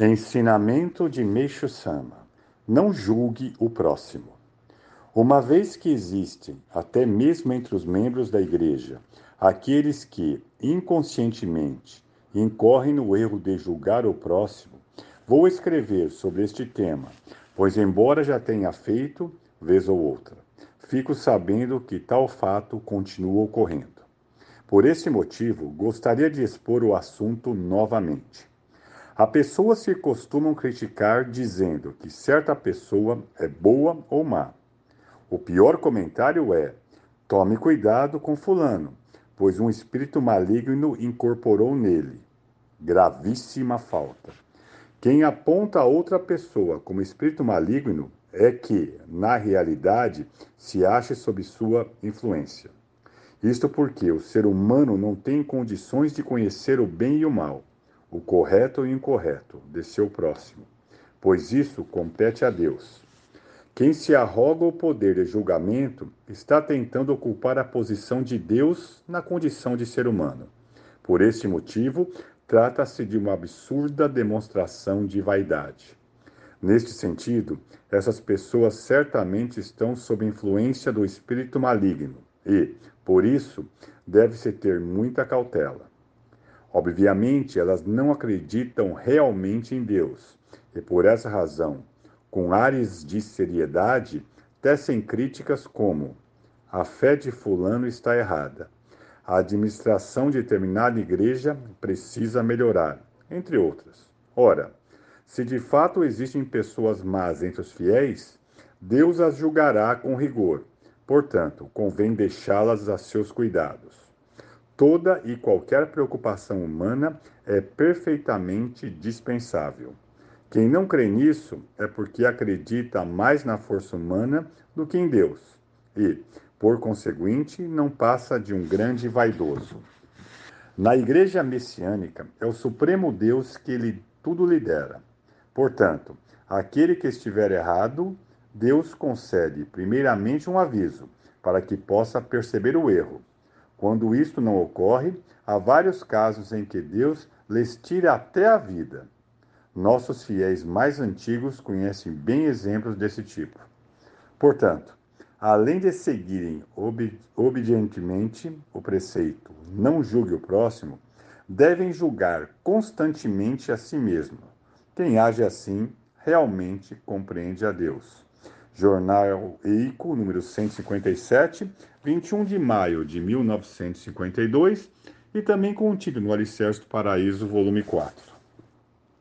Ensinamento de Meixo Sama: Não julgue o próximo. Uma vez que existem, até mesmo entre os membros da igreja, aqueles que, inconscientemente, incorrem no erro de julgar o próximo, vou escrever sobre este tema, pois, embora já tenha feito, vez ou outra, fico sabendo que tal fato continua ocorrendo. Por esse motivo, gostaria de expor o assunto novamente. Há pessoas que costumam criticar dizendo que certa pessoa é boa ou má. O pior comentário é: tome cuidado com Fulano, pois um espírito maligno incorporou nele. Gravíssima falta. Quem aponta a outra pessoa como espírito maligno é que, na realidade, se acha sob sua influência. Isto porque o ser humano não tem condições de conhecer o bem e o mal o correto e o incorreto de seu próximo, pois isso compete a Deus. Quem se arroga o poder de julgamento está tentando ocupar a posição de Deus na condição de ser humano. Por este motivo, trata-se de uma absurda demonstração de vaidade. Neste sentido, essas pessoas certamente estão sob influência do espírito maligno e, por isso, deve-se ter muita cautela. Obviamente, elas não acreditam realmente em Deus e, por essa razão, com ares de seriedade, tecem críticas como: a fé de Fulano está errada, a administração de determinada igreja precisa melhorar, entre outras. Ora, se de fato existem pessoas más entre os fiéis, Deus as julgará com rigor. Portanto, convém deixá-las a seus cuidados. Toda e qualquer preocupação humana é perfeitamente dispensável. Quem não crê nisso é porque acredita mais na força humana do que em Deus e, por conseguinte, não passa de um grande vaidoso. Na Igreja Messiânica, é o Supremo Deus que lhe tudo lidera. Portanto, aquele que estiver errado, Deus concede primeiramente um aviso, para que possa perceber o erro quando isto não ocorre, há vários casos em que Deus lhes tira até a vida. Nossos fiéis mais antigos conhecem bem exemplos desse tipo. Portanto, além de seguirem ob obedientemente o preceito não julgue o próximo, devem julgar constantemente a si mesmo. Quem age assim realmente compreende a Deus. Jornal EICO, número 157, 21 de maio de 1952, e também contido no Alicerce do Paraíso, volume 4.